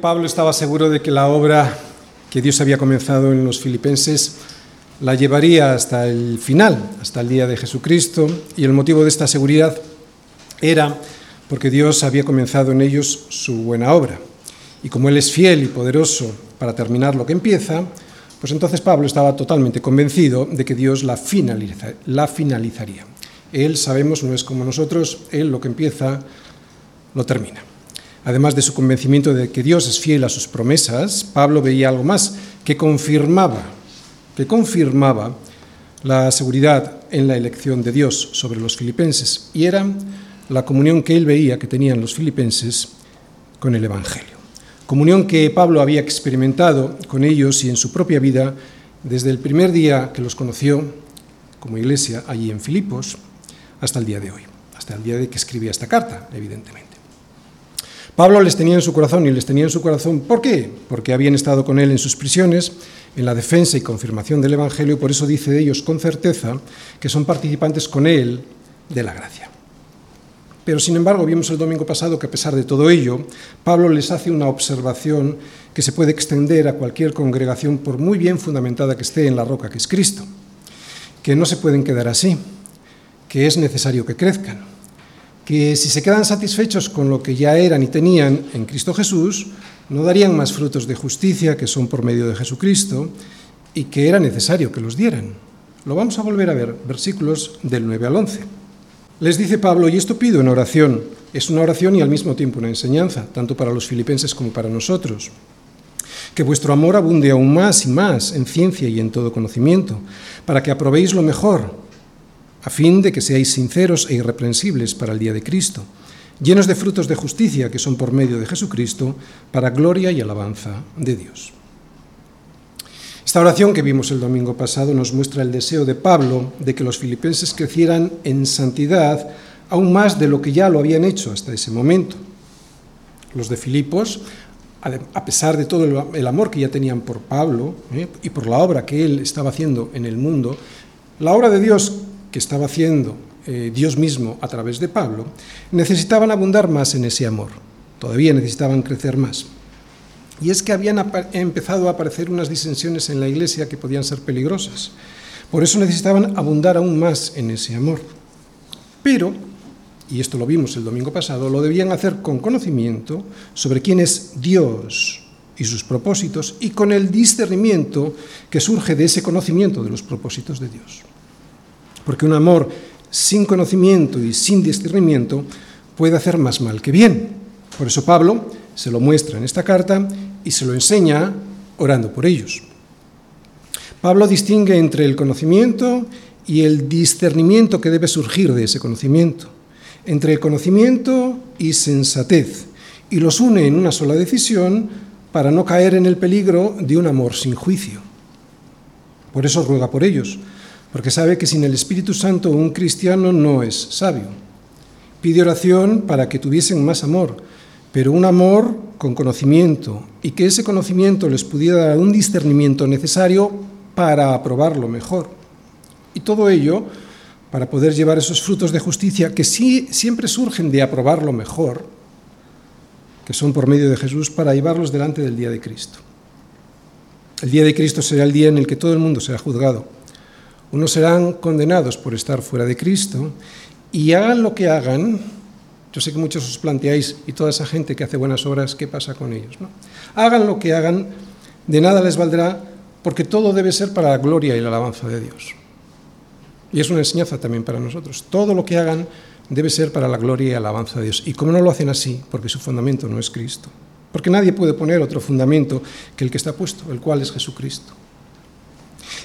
Pablo estaba seguro de que la obra que Dios había comenzado en los filipenses la llevaría hasta el final, hasta el día de Jesucristo, y el motivo de esta seguridad era porque Dios había comenzado en ellos su buena obra. Y como Él es fiel y poderoso para terminar lo que empieza, pues entonces Pablo estaba totalmente convencido de que Dios la finalizaría. Él, sabemos, no es como nosotros, Él lo que empieza, lo termina. Además de su convencimiento de que Dios es fiel a sus promesas, Pablo veía algo más que confirmaba, que confirmaba la seguridad en la elección de Dios sobre los filipenses, y era la comunión que él veía que tenían los filipenses con el Evangelio. Comunión que Pablo había experimentado con ellos y en su propia vida desde el primer día que los conoció como iglesia allí en Filipos hasta el día de hoy, hasta el día de que escribía esta carta, evidentemente. Pablo les tenía en su corazón y les tenía en su corazón. ¿Por qué? Porque habían estado con él en sus prisiones, en la defensa y confirmación del Evangelio, y por eso dice de ellos con certeza que son participantes con él de la gracia. Pero sin embargo, vimos el domingo pasado que a pesar de todo ello, Pablo les hace una observación que se puede extender a cualquier congregación por muy bien fundamentada que esté en la roca que es Cristo, que no se pueden quedar así, que es necesario que crezcan que si se quedan satisfechos con lo que ya eran y tenían en Cristo Jesús, no darían más frutos de justicia que son por medio de Jesucristo y que era necesario que los dieran. Lo vamos a volver a ver, versículos del 9 al 11. Les dice Pablo, y esto pido en oración, es una oración y al mismo tiempo una enseñanza, tanto para los filipenses como para nosotros. Que vuestro amor abunde aún más y más en ciencia y en todo conocimiento, para que aprobéis lo mejor a fin de que seáis sinceros e irreprensibles para el día de Cristo, llenos de frutos de justicia que son por medio de Jesucristo, para gloria y alabanza de Dios. Esta oración que vimos el domingo pasado nos muestra el deseo de Pablo de que los filipenses crecieran en santidad aún más de lo que ya lo habían hecho hasta ese momento. Los de Filipos, a pesar de todo el amor que ya tenían por Pablo ¿eh? y por la obra que él estaba haciendo en el mundo, la obra de Dios que estaba haciendo eh, Dios mismo a través de Pablo, necesitaban abundar más en ese amor, todavía necesitaban crecer más. Y es que habían empezado a aparecer unas disensiones en la iglesia que podían ser peligrosas. Por eso necesitaban abundar aún más en ese amor. Pero, y esto lo vimos el domingo pasado, lo debían hacer con conocimiento sobre quién es Dios y sus propósitos y con el discernimiento que surge de ese conocimiento de los propósitos de Dios porque un amor sin conocimiento y sin discernimiento puede hacer más mal que bien. Por eso Pablo se lo muestra en esta carta y se lo enseña orando por ellos. Pablo distingue entre el conocimiento y el discernimiento que debe surgir de ese conocimiento, entre el conocimiento y sensatez, y los une en una sola decisión para no caer en el peligro de un amor sin juicio. Por eso ruega por ellos, porque sabe que sin el Espíritu Santo un cristiano no es sabio. Pide oración para que tuviesen más amor, pero un amor con conocimiento, y que ese conocimiento les pudiera dar un discernimiento necesario para aprobarlo mejor. Y todo ello para poder llevar esos frutos de justicia que sí siempre surgen de aprobarlo mejor, que son por medio de Jesús, para llevarlos delante del día de Cristo. El día de Cristo será el día en el que todo el mundo será juzgado unos serán condenados por estar fuera de Cristo y hagan lo que hagan. Yo sé que muchos os planteáis, y toda esa gente que hace buenas obras, ¿qué pasa con ellos? No? Hagan lo que hagan, de nada les valdrá, porque todo debe ser para la gloria y la alabanza de Dios. Y es una enseñanza también para nosotros. Todo lo que hagan debe ser para la gloria y alabanza de Dios. Y como no lo hacen así, porque su fundamento no es Cristo, porque nadie puede poner otro fundamento que el que está puesto, el cual es Jesucristo.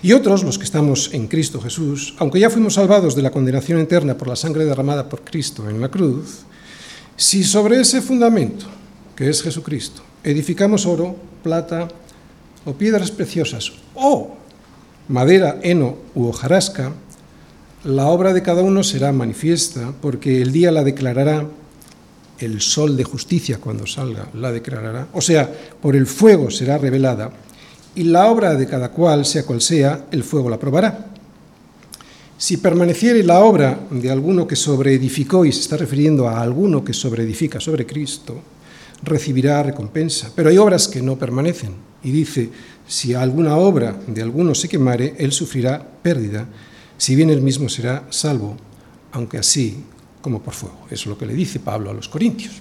Y otros, los que estamos en Cristo Jesús, aunque ya fuimos salvados de la condenación eterna por la sangre derramada por Cristo en la cruz, si sobre ese fundamento, que es Jesucristo, edificamos oro, plata o piedras preciosas, o madera, heno u hojarasca, la obra de cada uno será manifiesta, porque el día la declarará, el sol de justicia cuando salga la declarará, o sea, por el fuego será revelada, y la obra de cada cual, sea cual sea, el fuego la probará. Si permaneciere la obra de alguno que sobreedificó, y se está refiriendo a alguno que sobreedifica sobre Cristo, recibirá recompensa. Pero hay obras que no permanecen. Y dice, si alguna obra de alguno se quemare, él sufrirá pérdida, si bien él mismo será salvo, aunque así como por fuego. Eso es lo que le dice Pablo a los Corintios.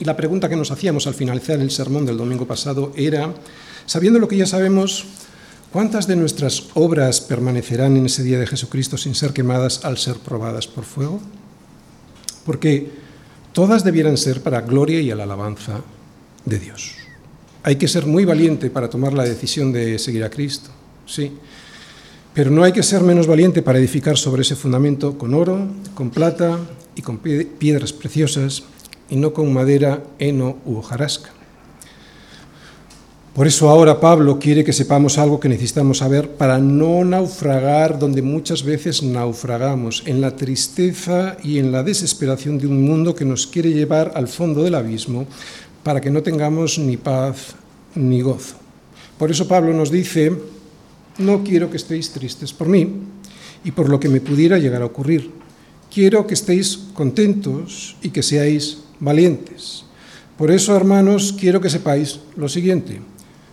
Y la pregunta que nos hacíamos al finalizar el sermón del domingo pasado era, sabiendo lo que ya sabemos, ¿cuántas de nuestras obras permanecerán en ese día de Jesucristo sin ser quemadas al ser probadas por fuego? Porque todas debieran ser para gloria y a la alabanza de Dios. Hay que ser muy valiente para tomar la decisión de seguir a Cristo, sí, pero no hay que ser menos valiente para edificar sobre ese fundamento con oro, con plata y con piedras preciosas y no con madera, heno u hojarasca. Por eso ahora Pablo quiere que sepamos algo que necesitamos saber para no naufragar donde muchas veces naufragamos, en la tristeza y en la desesperación de un mundo que nos quiere llevar al fondo del abismo para que no tengamos ni paz ni gozo. Por eso Pablo nos dice, no quiero que estéis tristes por mí y por lo que me pudiera llegar a ocurrir. Quiero que estéis contentos y que seáis valientes. Por eso, hermanos, quiero que sepáis lo siguiente,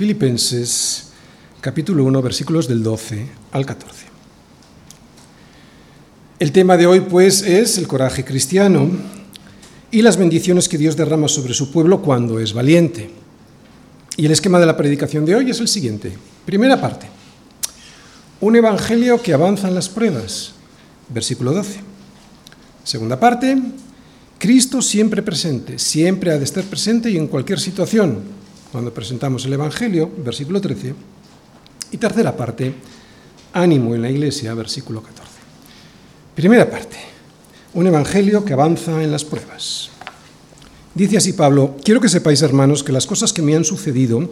Filipenses capítulo 1 versículos del 12 al 14. El tema de hoy pues es el coraje cristiano y las bendiciones que Dios derrama sobre su pueblo cuando es valiente. Y el esquema de la predicación de hoy es el siguiente. Primera parte. Un evangelio que avanza en las pruebas. Versículo 12. Segunda parte, Cristo siempre presente, siempre ha de estar presente y en cualquier situación, cuando presentamos el Evangelio, versículo 13. Y tercera parte, ánimo en la iglesia, versículo 14. Primera parte, un Evangelio que avanza en las pruebas. Dice así Pablo, quiero que sepáis, hermanos, que las cosas que me han sucedido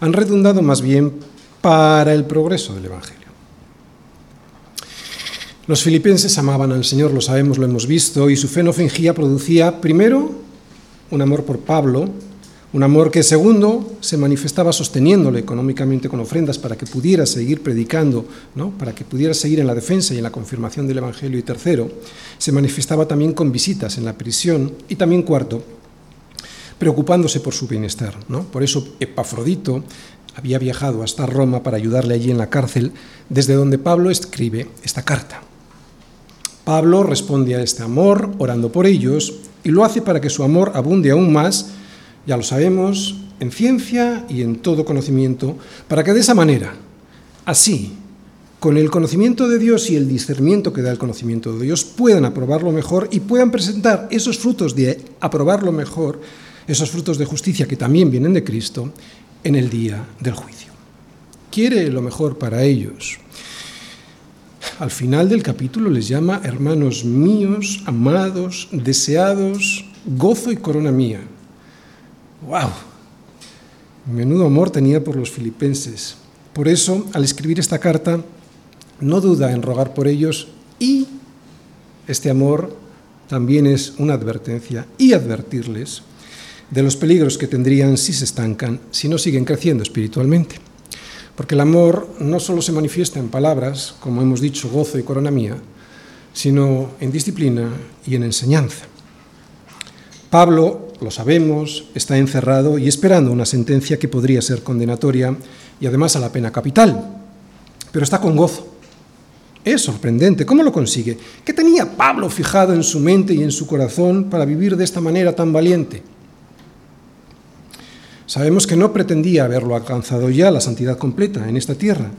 han redundado más bien para el progreso del Evangelio. Los filipenses amaban al Señor, lo sabemos, lo hemos visto, y su fe no fingía, producía primero un amor por Pablo, un amor que segundo se manifestaba sosteniéndole económicamente con ofrendas para que pudiera seguir predicando, ¿no? para que pudiera seguir en la defensa y en la confirmación del Evangelio. Y tercero, se manifestaba también con visitas en la prisión. Y también cuarto, preocupándose por su bienestar. ¿no? Por eso Epafrodito había viajado hasta Roma para ayudarle allí en la cárcel, desde donde Pablo escribe esta carta. Pablo responde a este amor orando por ellos y lo hace para que su amor abunde aún más, ya lo sabemos, en ciencia y en todo conocimiento, para que de esa manera, así, con el conocimiento de Dios y el discernimiento que da el conocimiento de Dios, puedan aprobarlo mejor y puedan presentar esos frutos de aprobarlo mejor, esos frutos de justicia que también vienen de Cristo, en el día del juicio. Quiere lo mejor para ellos al final del capítulo les llama hermanos míos, amados, deseados, gozo y corona mía. ¡Wow! Menudo amor tenía por los filipenses. Por eso, al escribir esta carta, no duda en rogar por ellos y este amor también es una advertencia y advertirles de los peligros que tendrían si se estancan, si no siguen creciendo espiritualmente. Porque el amor no solo se manifiesta en palabras, como hemos dicho, gozo y corona mía, sino en disciplina y en enseñanza. Pablo, lo sabemos, está encerrado y esperando una sentencia que podría ser condenatoria y además a la pena capital, pero está con gozo. Es sorprendente, ¿cómo lo consigue? ¿Qué tenía Pablo fijado en su mente y en su corazón para vivir de esta manera tan valiente? Sabemos que no pretendía haberlo alcanzado ya, la santidad completa, en esta tierra.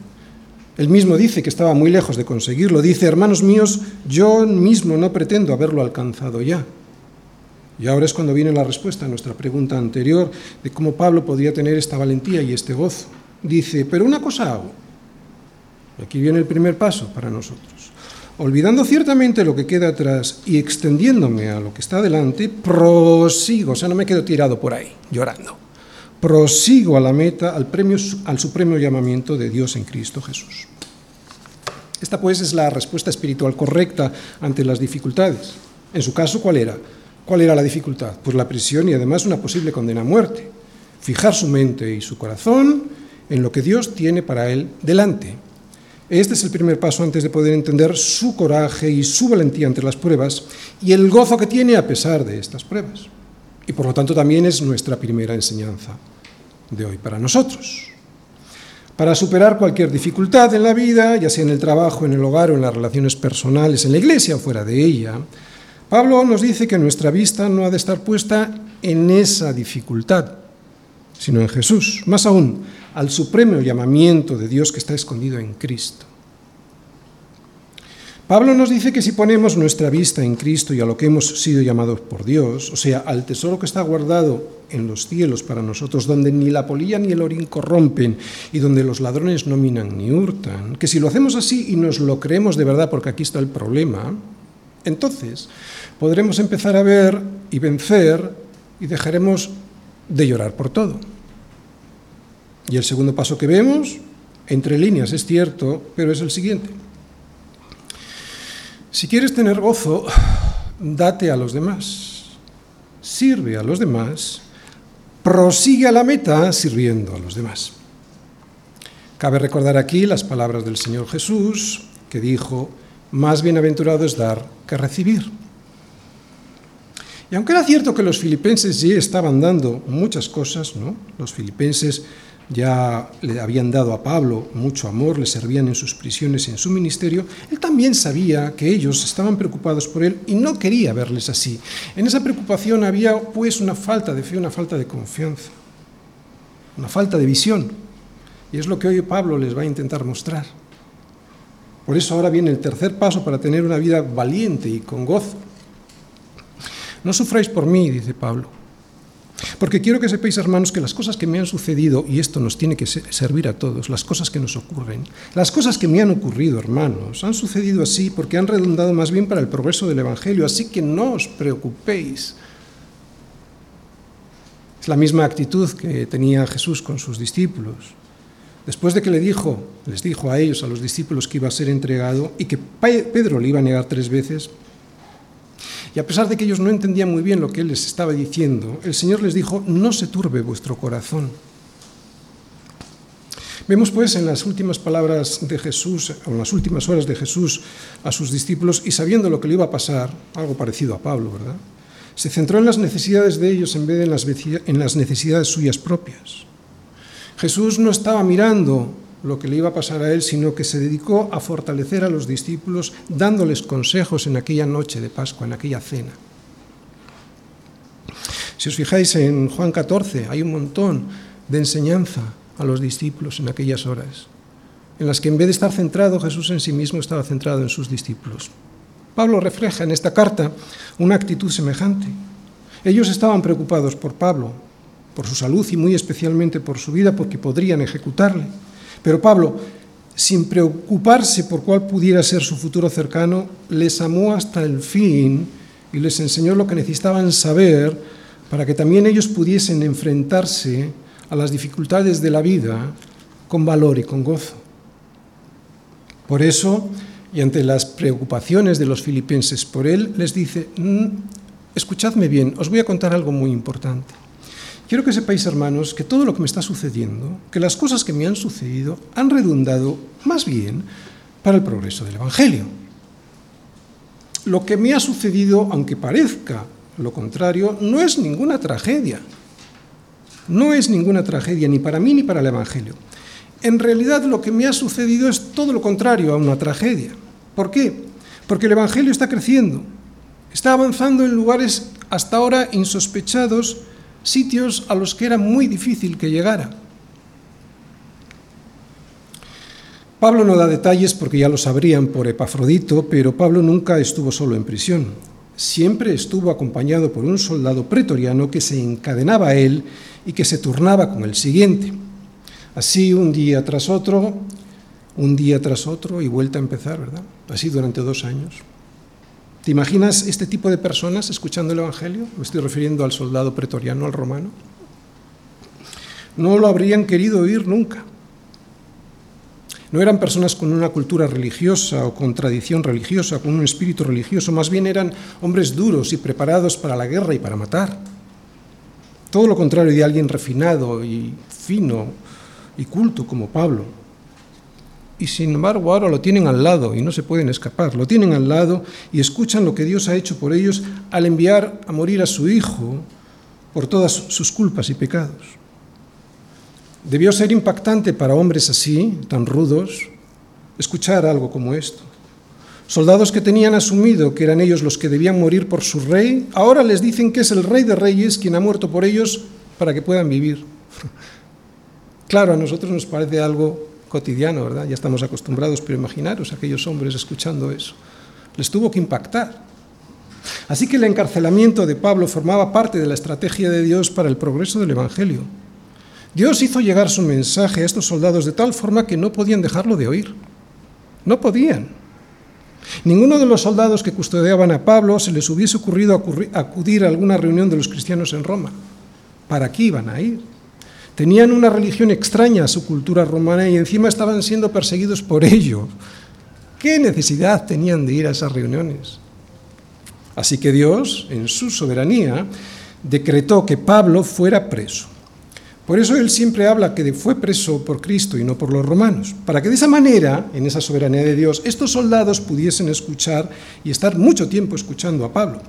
Él mismo dice que estaba muy lejos de conseguirlo. Dice, hermanos míos, yo mismo no pretendo haberlo alcanzado ya. Y ahora es cuando viene la respuesta a nuestra pregunta anterior de cómo Pablo podía tener esta valentía y este gozo. Dice, pero una cosa hago. Aquí viene el primer paso para nosotros. olvidando ciertamente lo que queda atrás y extendiéndome a lo que está adelante, prosigo, o sea, no me quedo tirado por ahí, llorando. Prosigo a la meta, al, premio, al supremo llamamiento de Dios en Cristo Jesús. Esta pues es la respuesta espiritual correcta ante las dificultades. En su caso, ¿cuál era? ¿Cuál era la dificultad? Pues la prisión y además una posible condena a muerte. Fijar su mente y su corazón en lo que Dios tiene para él delante. Este es el primer paso antes de poder entender su coraje y su valentía ante las pruebas y el gozo que tiene a pesar de estas pruebas. Y por lo tanto también es nuestra primera enseñanza de hoy para nosotros. Para superar cualquier dificultad en la vida, ya sea en el trabajo, en el hogar o en las relaciones personales, en la iglesia o fuera de ella, Pablo nos dice que nuestra vista no ha de estar puesta en esa dificultad, sino en Jesús. Más aún, al supremo llamamiento de Dios que está escondido en Cristo. Pablo nos dice que si ponemos nuestra vista en Cristo y a lo que hemos sido llamados por Dios, o sea, al tesoro que está guardado en los cielos para nosotros, donde ni la polilla ni el orín corrompen y donde los ladrones no minan ni hurtan, que si lo hacemos así y nos lo creemos de verdad, porque aquí está el problema, entonces podremos empezar a ver y vencer y dejaremos de llorar por todo. Y el segundo paso que vemos, entre líneas es cierto, pero es el siguiente. Si quieres tener gozo, date a los demás, sirve a los demás, prosigue a la meta sirviendo a los demás. Cabe recordar aquí las palabras del Señor Jesús, que dijo, más bienaventurado es dar que recibir. Y aunque era cierto que los filipenses ya estaban dando muchas cosas, ¿no? Los filipenses ya le habían dado a Pablo mucho amor, le servían en sus prisiones y en su ministerio, él también sabía que ellos estaban preocupados por él y no quería verles así. En esa preocupación había pues una falta de fe, una falta de confianza, una falta de visión. Y es lo que hoy Pablo les va a intentar mostrar. Por eso ahora viene el tercer paso para tener una vida valiente y con gozo. No sufráis por mí, dice Pablo porque quiero que sepáis, hermanos, que las cosas que me han sucedido, y esto nos tiene que servir a todos, las cosas que nos ocurren, las cosas que me han ocurrido, hermanos, han sucedido así porque han redundado más bien para el progreso del Evangelio, así que no os preocupéis. Es la misma actitud que tenía Jesús con sus discípulos. Después de que le dijo, les dijo a ellos, a los discípulos, que iba a ser entregado y que Pedro le iba a negar tres veces, y a pesar de que ellos no entendían muy bien lo que Él les estaba diciendo, el Señor les dijo, no se turbe vuestro corazón. Vemos pues en las últimas palabras de Jesús, o en las últimas horas de Jesús a sus discípulos, y sabiendo lo que le iba a pasar, algo parecido a Pablo, ¿verdad? Se centró en las necesidades de ellos en vez de en las, en las necesidades suyas propias. Jesús no estaba mirando lo que le iba a pasar a él, sino que se dedicó a fortalecer a los discípulos dándoles consejos en aquella noche de Pascua, en aquella cena. Si os fijáis en Juan 14, hay un montón de enseñanza a los discípulos en aquellas horas, en las que en vez de estar centrado Jesús en sí mismo estaba centrado en sus discípulos. Pablo refleja en esta carta una actitud semejante. Ellos estaban preocupados por Pablo, por su salud y muy especialmente por su vida, porque podrían ejecutarle. Pero Pablo, sin preocuparse por cuál pudiera ser su futuro cercano, les amó hasta el fin y les enseñó lo que necesitaban saber para que también ellos pudiesen enfrentarse a las dificultades de la vida con valor y con gozo. Por eso, y ante las preocupaciones de los filipenses por él, les dice, mm, escuchadme bien, os voy a contar algo muy importante. Quiero que sepáis, hermanos, que todo lo que me está sucediendo, que las cosas que me han sucedido, han redundado más bien para el progreso del Evangelio. Lo que me ha sucedido, aunque parezca lo contrario, no es ninguna tragedia. No es ninguna tragedia ni para mí ni para el Evangelio. En realidad lo que me ha sucedido es todo lo contrario a una tragedia. ¿Por qué? Porque el Evangelio está creciendo, está avanzando en lugares hasta ahora insospechados sitios a los que era muy difícil que llegara. Pablo no da detalles porque ya lo sabrían por Epafrodito, pero Pablo nunca estuvo solo en prisión. Siempre estuvo acompañado por un soldado pretoriano que se encadenaba a él y que se turnaba con el siguiente. Así, un día tras otro, un día tras otro y vuelta a empezar, ¿verdad? Así durante dos años. ¿Te imaginas este tipo de personas escuchando el Evangelio? Me estoy refiriendo al soldado pretoriano, al romano. No lo habrían querido oír nunca. No eran personas con una cultura religiosa o con tradición religiosa, con un espíritu religioso, más bien eran hombres duros y preparados para la guerra y para matar. Todo lo contrario de alguien refinado y fino y culto como Pablo. Y sin embargo ahora lo tienen al lado y no se pueden escapar. Lo tienen al lado y escuchan lo que Dios ha hecho por ellos al enviar a morir a su hijo por todas sus culpas y pecados. Debió ser impactante para hombres así, tan rudos, escuchar algo como esto. Soldados que tenían asumido que eran ellos los que debían morir por su rey, ahora les dicen que es el rey de reyes quien ha muerto por ellos para que puedan vivir. Claro, a nosotros nos parece algo cotidiano, ¿verdad? Ya estamos acostumbrados, pero imaginaros aquellos hombres escuchando eso. Les tuvo que impactar. Así que el encarcelamiento de Pablo formaba parte de la estrategia de Dios para el progreso del Evangelio. Dios hizo llegar su mensaje a estos soldados de tal forma que no podían dejarlo de oír. No podían. Ninguno de los soldados que custodiaban a Pablo se les hubiese ocurrido acudir a alguna reunión de los cristianos en Roma. ¿Para qué iban a ir? Tenían una religión extraña a su cultura romana y encima estaban siendo perseguidos por ello. ¿Qué necesidad tenían de ir a esas reuniones? Así que Dios, en su soberanía, decretó que Pablo fuera preso. Por eso él siempre habla que fue preso por Cristo y no por los romanos, para que de esa manera, en esa soberanía de Dios, estos soldados pudiesen escuchar y estar mucho tiempo escuchando a Pablo.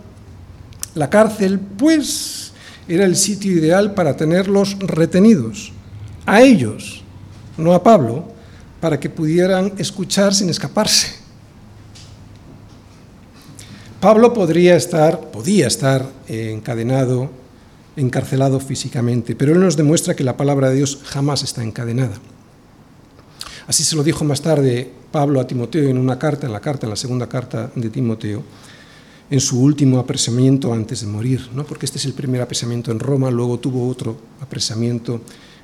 La cárcel, pues, era el sitio ideal para tenerlos retenidos, a ellos, no a Pablo, para que pudieran escuchar sin escaparse. Pablo podría estar, podía estar encadenado encarcelado físicamente, pero él nos demuestra que la palabra de Dios jamás está encadenada. Así se lo dijo más tarde Pablo a Timoteo en una carta, en la carta, en la segunda carta de Timoteo, en su último apresamiento antes de morir, ¿no? porque este es el primer apresamiento en Roma, luego tuvo otro apresamiento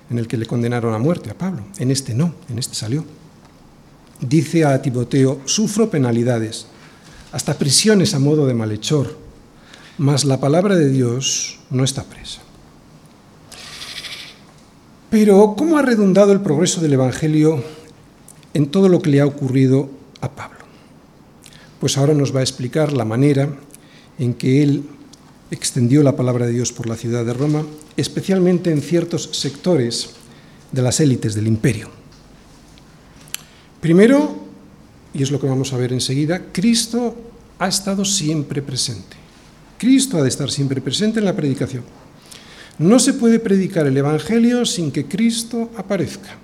en el que le condenaron a muerte a Pablo. En este no, en este salió. Dice a Timoteo, sufro penalidades, hasta prisiones a modo de malhechor mas la palabra de Dios no está presa. Pero, ¿cómo ha redundado el progreso del Evangelio en todo lo que le ha ocurrido a Pablo? Pues ahora nos va a explicar la manera en que él extendió la palabra de Dios por la ciudad de Roma, especialmente en ciertos sectores de las élites del imperio. Primero, y es lo que vamos a ver enseguida, Cristo ha estado siempre presente. Cristo ha de estar siempre presente en la predicación. No se puede predicar el Evangelio sin que Cristo aparezca.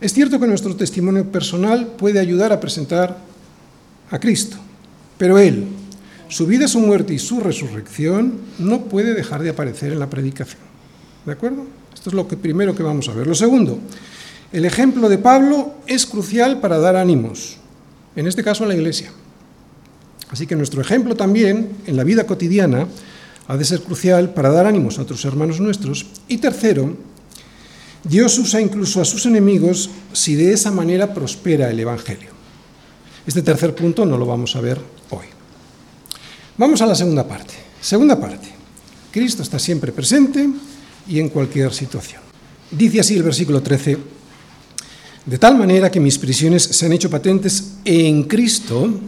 Es cierto que nuestro testimonio personal puede ayudar a presentar a Cristo, pero Él, su vida, su muerte y su resurrección no puede dejar de aparecer en la predicación. ¿De acuerdo? Esto es lo que primero que vamos a ver. Lo segundo, el ejemplo de Pablo es crucial para dar ánimos, en este caso a la iglesia. Así que nuestro ejemplo también en la vida cotidiana ha de ser crucial para dar ánimos a otros hermanos nuestros. Y tercero, Dios usa incluso a sus enemigos si de esa manera prospera el Evangelio. Este tercer punto no lo vamos a ver hoy. Vamos a la segunda parte. Segunda parte. Cristo está siempre presente y en cualquier situación. Dice así el versículo 13, de tal manera que mis prisiones se han hecho patentes en Cristo,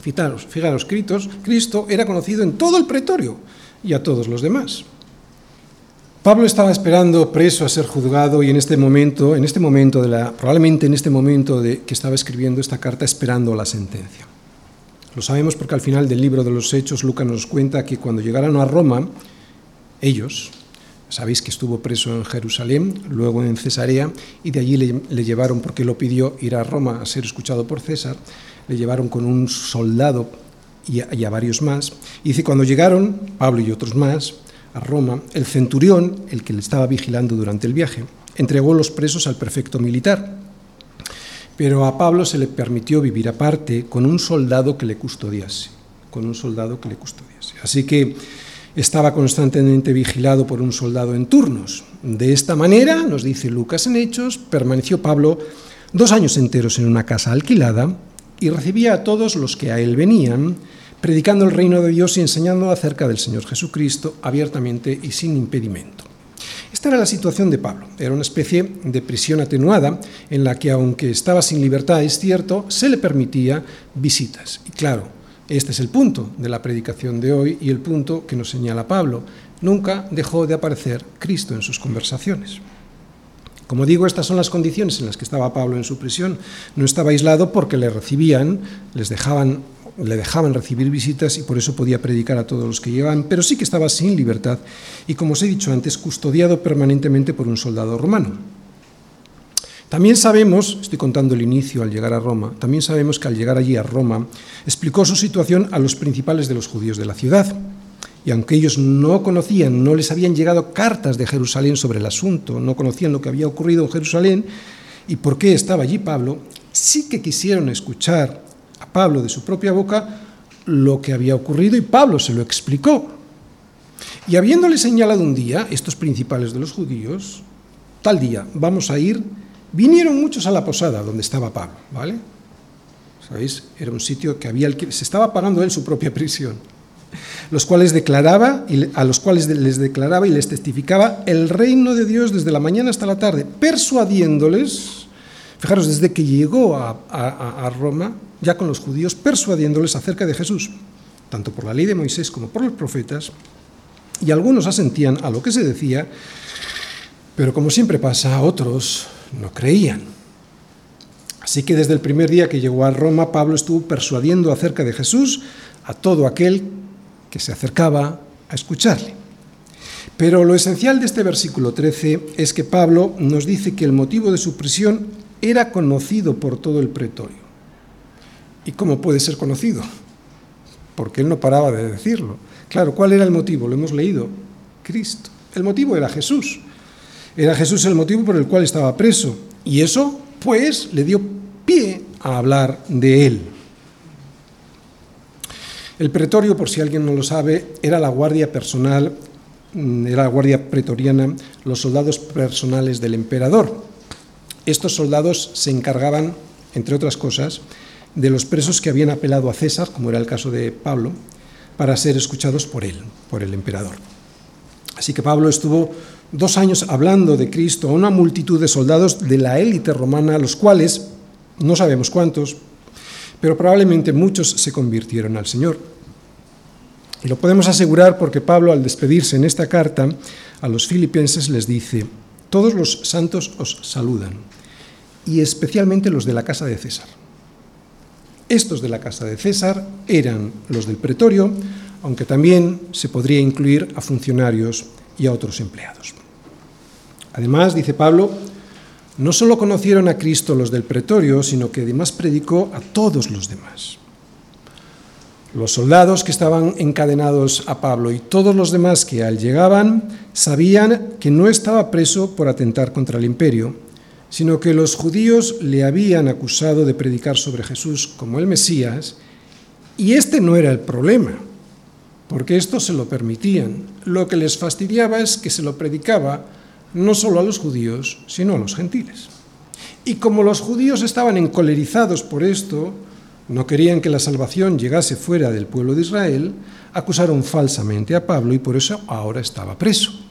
Fijaros, fijaros, Cristo era conocido en todo el pretorio y a todos los demás. Pablo estaba esperando preso a ser juzgado y en este momento, en este momento de la, probablemente en este momento de que estaba escribiendo esta carta esperando la sentencia. Lo sabemos porque al final del libro de los Hechos Lucas nos cuenta que cuando llegaron a Roma, ellos, sabéis que estuvo preso en Jerusalén, luego en Cesarea, y de allí le, le llevaron, porque lo pidió, ir a Roma a ser escuchado por César, le llevaron con un soldado y a, varios más. Y dice, cuando llegaron, Pablo y otros más, a Roma, el centurión, el que le estaba vigilando durante el viaje, entregó los presos al prefecto militar. Pero a Pablo se le permitió vivir aparte con un soldado que le custodiase, con un soldado que le custodiase. Así que estaba constantemente vigilado por un soldado en turnos. De esta manera, nos dice Lucas en Hechos, permaneció Pablo dos años enteros en una casa alquilada y recibía a todos los que a él venían, predicando el reino de Dios y enseñando acerca del Señor Jesucristo abiertamente y sin impedimento. Esta era la situación de Pablo. Era una especie de prisión atenuada en la que, aunque estaba sin libertad, es cierto, se le permitía visitas. Y claro, este es el punto de la predicación de hoy y el punto que nos señala Pablo. Nunca dejó de aparecer Cristo en sus conversaciones. Como digo, estas son las condiciones en las que estaba Pablo en su prisión. No estaba aislado porque le recibían, les dejaban, le dejaban recibir visitas y por eso podía predicar a todos los que llegaban, pero sí que estaba sin libertad y, como os he dicho antes, custodiado permanentemente por un soldado romano. También sabemos, estoy contando el inicio al llegar a Roma, también sabemos que al llegar allí a Roma explicó su situación a los principales de los judíos de la ciudad y aunque ellos no conocían, no les habían llegado cartas de Jerusalén sobre el asunto, no conocían lo que había ocurrido en Jerusalén y por qué estaba allí Pablo, sí que quisieron escuchar a Pablo de su propia boca lo que había ocurrido y Pablo se lo explicó. Y habiéndole señalado un día, estos principales de los judíos, tal día, vamos a ir, vinieron muchos a la posada donde estaba Pablo, ¿vale? ¿Sabéis? Era un sitio que había, se estaba pagando él su propia prisión los cuales declaraba, a los cuales les declaraba y les testificaba el reino de Dios desde la mañana hasta la tarde, persuadiéndoles, fijaros, desde que llegó a, Roma, ya con los judíos, persuadiéndoles acerca de Jesús, tanto por la ley de Moisés como por los profetas, y algunos asentían a lo que se decía, pero como siempre pasa, otros no creían. Así que desde el primer día que llegó a Roma, Pablo estuvo persuadiendo acerca de Jesús a todo aquel que se acercaba a escucharle. Pero lo esencial de este versículo 13 es que Pablo nos dice que el motivo de su prisión era conocido por todo el pretorio. ¿Y cómo puede ser conocido? Porque él no paraba de decirlo. Claro, ¿cuál era el motivo? Lo hemos leído. Cristo. El motivo era Jesús. Era Jesús el motivo por el cual estaba preso. Y eso, pues, le dio pie a hablar de él. El pretorio, por si alguien no lo sabe, era la guardia personal, mm, era la guardia pretoriana, los soldados personales del emperador. Estos soldados se encargaban, entre otras cosas, de los presos que habían apelado a César, como era el caso de Pablo, para ser escuchados por él, por el emperador. Así que Pablo estuvo dos años hablando de Cristo a una multitud de soldados de la élite romana, los cuales, no sabemos cuántos, pero probablemente muchos se convirtieron al Señor. Y lo podemos asegurar porque Pablo, al despedirse en esta carta a los filipenses, les dice, todos los santos os saludan, y especialmente los de la casa de César. Estos de la casa de César eran los del pretorio, aunque también se podría incluir a funcionarios y a otros empleados. Además, dice Pablo, no solo conocieron a Cristo los del pretorio, sino que además predicó a todos los demás. Los soldados que estaban encadenados a Pablo y todos los demás que al llegaban sabían que no estaba preso por atentar contra el imperio, sino que los judíos le habían acusado de predicar sobre Jesús como el Mesías, y este no era el problema, porque esto se lo permitían. Lo que les fastidiaba es que se lo predicaba no solo a los judíos, sino a los gentiles. Y como los judíos estaban encolerizados por esto, no querían que la salvación llegase fuera del pueblo de Israel, acusaron falsamente a Pablo y por eso ahora estaba preso.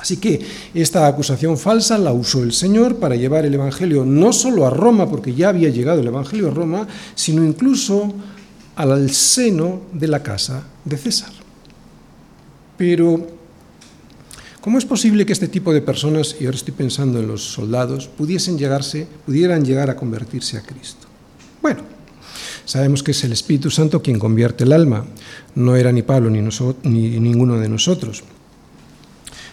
Así que esta acusación falsa la usó el Señor para llevar el Evangelio no solo a Roma, porque ya había llegado el Evangelio a Roma, sino incluso al seno de la casa de César. Pero ¿Cómo es posible que este tipo de personas, y ahora estoy pensando en los soldados, pudiesen llegarse, pudieran llegar a convertirse a Cristo? Bueno, sabemos que es el Espíritu Santo quien convierte el alma, no era ni Pablo ni, ni ninguno de nosotros.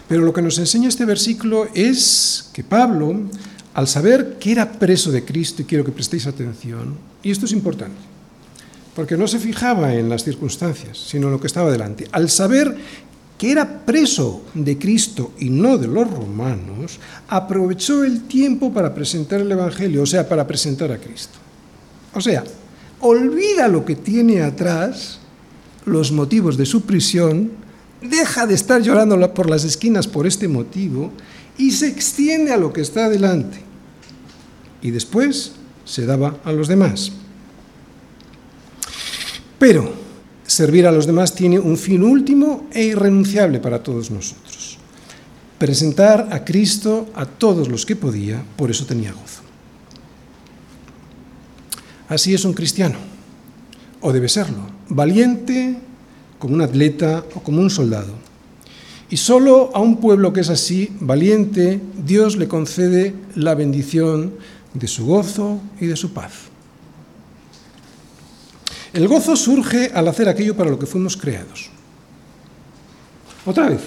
Pero lo que nos enseña este versículo es que Pablo, al saber que era preso de Cristo, y quiero que prestéis atención, y esto es importante, porque no se fijaba en las circunstancias, sino en lo que estaba delante, al saber que era preso de Cristo y no de los romanos, aprovechó el tiempo para presentar el Evangelio, o sea, para presentar a Cristo. O sea, olvida lo que tiene atrás, los motivos de su prisión, deja de estar llorando por las esquinas por este motivo y se extiende a lo que está delante. y después se daba a los demás. Pero servir a los demás tiene un fin último e irrenunciable para todos nosotros. Presentar a Cristo a todos los que podía, por eso tenía gozo. Así es un cristiano, o debe serlo, valiente como un atleta o como un soldado. Y solo a un pueblo que es así, valiente, Dios le concede la bendición de su gozo y de su paz. El gozo surge al hacer aquello para lo que fuimos creados. Otra vez,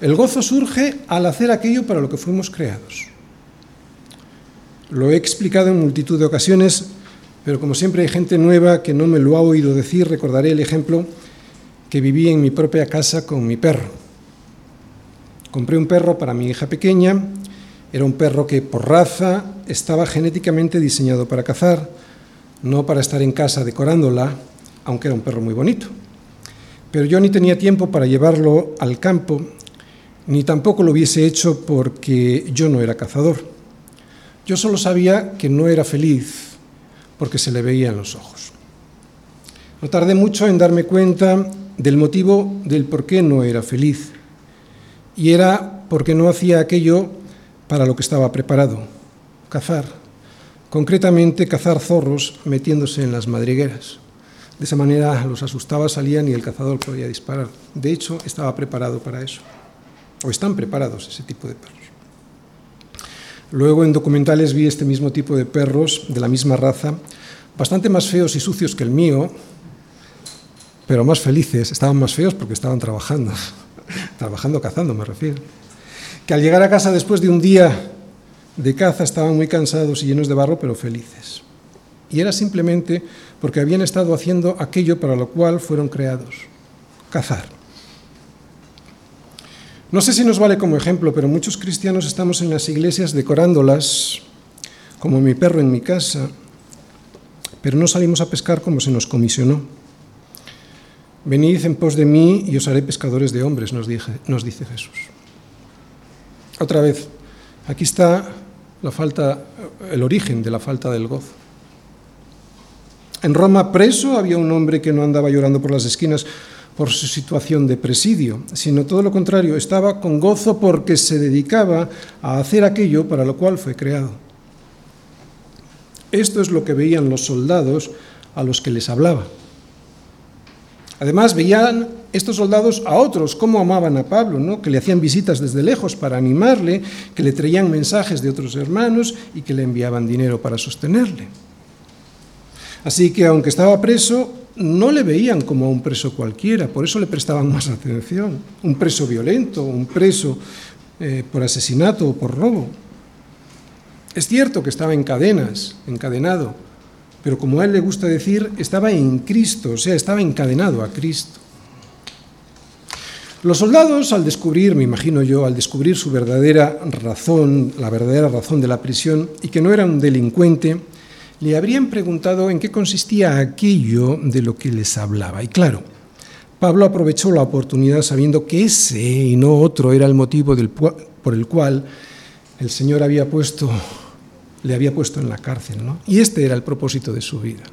el gozo surge al hacer aquello para lo que fuimos creados. Lo he explicado en multitud de ocasiones, pero como siempre hay gente nueva que no me lo ha oído decir, recordaré el ejemplo que viví en mi propia casa con mi perro. Compré un perro para mi hija pequeña, era un perro que por raza estaba genéticamente diseñado para cazar, no para estar en casa decorándola, aunque era un perro muy bonito. Pero yo ni tenía tiempo para llevarlo al campo, ni tampoco lo hubiese hecho porque yo no era cazador. Yo solo sabía que no era feliz porque se le veía en los ojos. No tardé mucho en darme cuenta del motivo del por qué no era feliz. Y era porque no hacía aquello para lo que estaba preparado, cazar. Concretamente, cazar zorros metiéndose en las madrigueras. De esa manera los asustaba, salían y el cazador podía disparar. De hecho, estaba preparado para eso. O están preparados ese tipo de perros. Luego en documentales vi este mismo tipo de perros, de la misma raza, bastante más feos y sucios que el mío, pero más felices. Estaban más feos porque estaban trabajando. trabajando cazando, me refiero. Que al llegar a casa después de un día de caza estaban muy cansados y llenos de barro, pero felices. Y era simplemente porque habían estado haciendo aquello para lo cual fueron creados, cazar. No sé si nos vale como ejemplo, pero muchos cristianos estamos en las iglesias decorándolas, como mi perro en mi casa, pero no salimos a pescar como se nos comisionó. Venid en pos de mí y os haré pescadores de hombres, nos, nos dice Jesús. Otra vez, aquí está la falta, el origen de la falta del gozo. En Roma preso había un hombre que no andaba llorando por las esquinas por su situación de presidio, sino todo lo contrario, estaba con gozo porque se dedicaba a hacer aquello para lo cual fue creado. Esto es lo que veían los soldados a los que les hablaba. Además, veían estos soldados a otros, cómo amaban a Pablo, ¿no? que le hacían visitas desde lejos para animarle, que le traían mensajes de otros hermanos y que le enviaban dinero para sostenerle. Así que aunque estaba preso, no le veían como a un preso cualquiera, por eso le prestaban más atención. Un preso violento, un preso eh, por asesinato o por robo. Es cierto que estaba en cadenas, encadenado, pero como a él le gusta decir, estaba en Cristo, o sea, estaba encadenado a Cristo. Los soldados, al descubrir, me imagino yo, al descubrir su verdadera razón, la verdadera razón de la prisión, y que no era un delincuente, le habrían preguntado en qué consistía aquello de lo que les hablaba. Y claro, Pablo aprovechó la oportunidad sabiendo que ese y no otro era el motivo por el cual el Señor había puesto, le había puesto en la cárcel. ¿no? Y este era el propósito de su vida.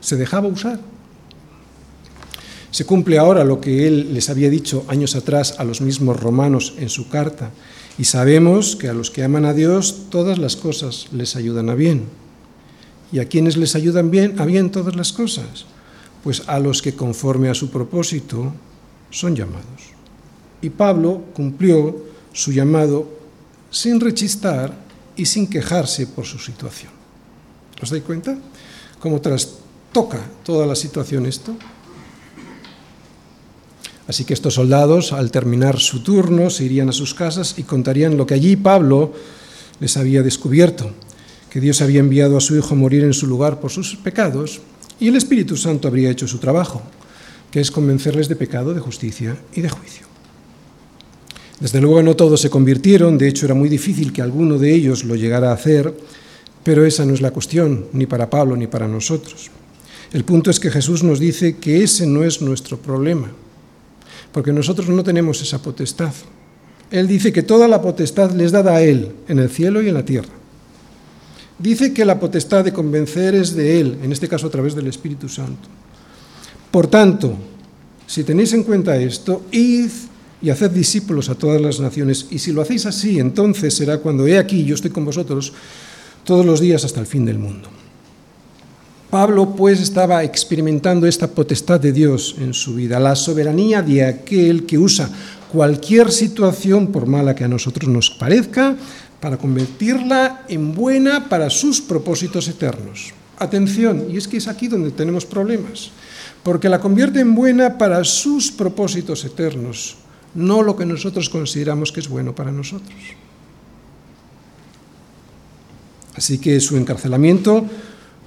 Se dejaba usar. Se cumple ahora lo que él les había dicho años atrás a los mismos romanos en su carta. Y sabemos que a los que aman a Dios todas las cosas les ayudan a bien ¿Y a quienes les ayudan bien, a bien todas las cosas? Pues a los que conforme a su propósito son llamados. Y Pablo cumplió su llamado sin rechistar y sin quejarse por su situación. ¿Os dais cuenta? Cómo trastoca toda la situación esto. Así que estos soldados, al terminar su turno, se irían a sus casas y contarían lo que allí Pablo les había descubierto que Dios había enviado a su Hijo a morir en su lugar por sus pecados, y el Espíritu Santo habría hecho su trabajo, que es convencerles de pecado, de justicia y de juicio. Desde luego no todos se convirtieron, de hecho era muy difícil que alguno de ellos lo llegara a hacer, pero esa no es la cuestión, ni para Pablo ni para nosotros. El punto es que Jesús nos dice que ese no es nuestro problema, porque nosotros no tenemos esa potestad. Él dice que toda la potestad les dada a Él, en el cielo y en la tierra. Dice que la potestad de convencer es de Él, en este caso a través del Espíritu Santo. Por tanto, si tenéis en cuenta esto, id y haced discípulos a todas las naciones, y si lo hacéis así, entonces será cuando he aquí, yo estoy con vosotros todos los días hasta el fin del mundo. Pablo pues estaba experimentando esta potestad de Dios en su vida, la soberanía de aquel que usa cualquier situación, por mala que a nosotros nos parezca, para convertirla en buena para sus propósitos eternos. Atención, y es que es aquí donde tenemos problemas, porque la convierte en buena para sus propósitos eternos, no lo que nosotros consideramos que es bueno para nosotros. Así que su encarcelamiento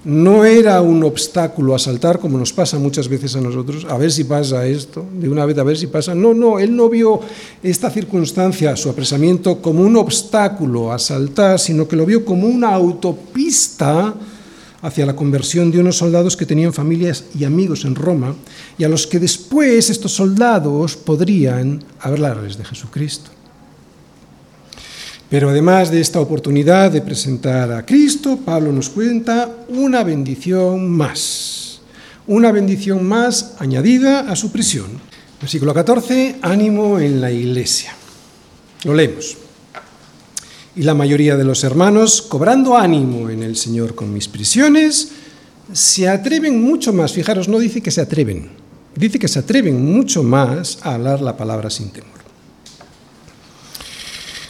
no era un obstáculo a saltar como nos pasa muchas veces a nosotros, a ver si pasa esto, de una vez a ver si pasa. No, no, él no vio esta circunstancia, su apresamiento, como un obstáculo a saltar, sino que lo vio como una autopista hacia la conversión de unos soldados que tenían familias y amigos en Roma y a los que después estos soldados podrían hablarles de Jesucristo. Pero además de esta oportunidad de presentar a Cristo, Pablo nos cuenta una bendición más, una bendición más añadida a su prisión. Versículo 14, ánimo en la iglesia. Lo leemos. Y la mayoría de los hermanos, cobrando ánimo en el Señor con mis prisiones, se atreven mucho más, fijaros, no dice que se atreven, dice que se atreven mucho más a hablar la palabra sin temor.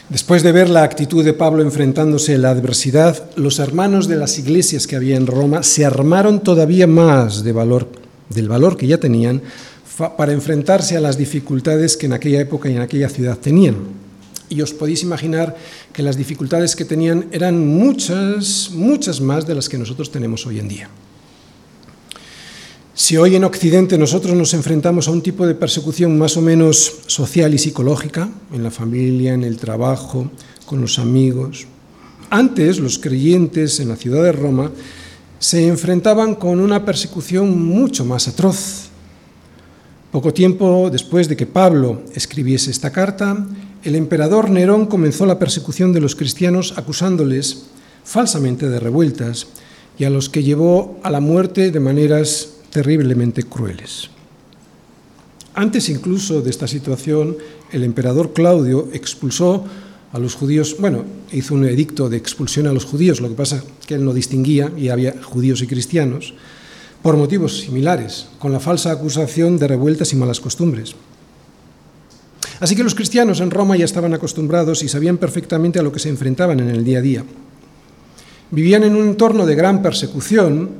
Después de ver la actitud de Pablo enfrentándose a la adversidad, los hermanos de las iglesias que había en Roma se armaron todavía más del valor que ya tenían para enfrentarse a las dificultades que en aquella época y en aquella ciudad tenían. Y os podéis imaginar que las dificultades que tenían eran muchas, muchas más de las que nosotros tenemos hoy en día. Si hoy en Occidente nosotros nos enfrentamos a un tipo de persecución más o menos social y psicológica, en la familia, en el trabajo, con los amigos, antes los creyentes en la ciudad de Roma se enfrentaban con una persecución mucho más atroz. Poco tiempo después de que Pablo escribiese esta carta, el emperador Nerón comenzó la persecución de los cristianos acusándoles falsamente de revueltas y a los que llevó a la muerte de maneras terriblemente crueles. Antes incluso de esta situación, el emperador Claudio expulsó a los judíos, bueno, hizo un edicto de expulsión a los judíos, lo que pasa que él no distinguía y había judíos y cristianos, por motivos similares, con la falsa acusación de revueltas y malas costumbres. Así que los cristianos en Roma ya estaban acostumbrados y sabían perfectamente a lo que se enfrentaban en el día a día. Vivían en un entorno de gran persecución,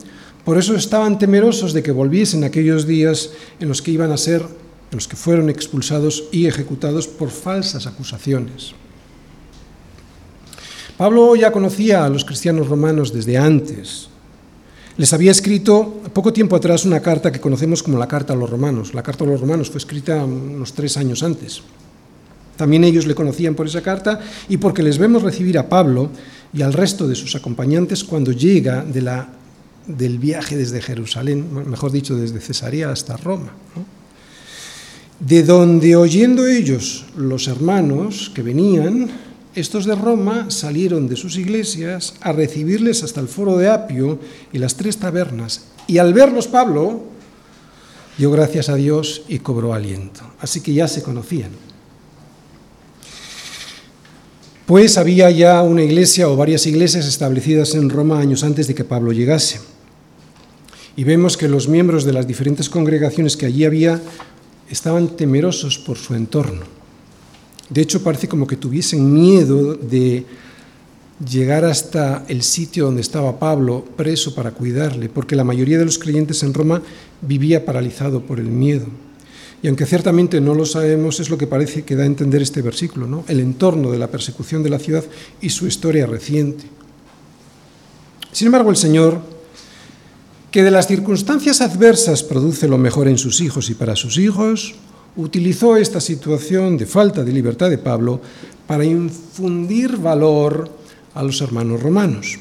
por eso estaban temerosos de que volviesen aquellos días en los que iban a ser, en los que fueron expulsados y ejecutados por falsas acusaciones. Pablo ya conocía a los cristianos romanos desde antes. Les había escrito poco tiempo atrás una carta que conocemos como la Carta a los Romanos. La Carta a los Romanos fue escrita unos tres años antes. También ellos le conocían por esa carta y porque les vemos recibir a Pablo y al resto de sus acompañantes cuando llega del viaje desde Jerusalén, mejor dicho, desde Cesarea hasta Roma. De donde oyendo ellos, los hermanos que venían, estos de Roma salieron de sus iglesias a recibirles hasta el foro de Apio y las tres tabernas. Y al verlos Pablo, dio gracias a Dios y cobró aliento. Así que ya se conocían. Pues había ya una iglesia o varias iglesias establecidas en Roma años antes de que Pablo llegase y vemos que los miembros de las diferentes congregaciones que allí había estaban temerosos por su entorno. De hecho, parece como que tuviesen miedo de llegar hasta el sitio donde estaba Pablo preso para cuidarle, porque la mayoría de los creyentes en Roma vivía paralizado por el miedo. Y aunque ciertamente no lo sabemos, es lo que parece que da a entender este versículo, ¿no? El entorno de la persecución de la ciudad y su historia reciente. Sin embargo, el Señor que de las circunstancias adversas produce lo mejor en sus hijos y para sus hijos, utilizó esta situación de falta de libertad de Pablo para infundir valor a los hermanos romanos.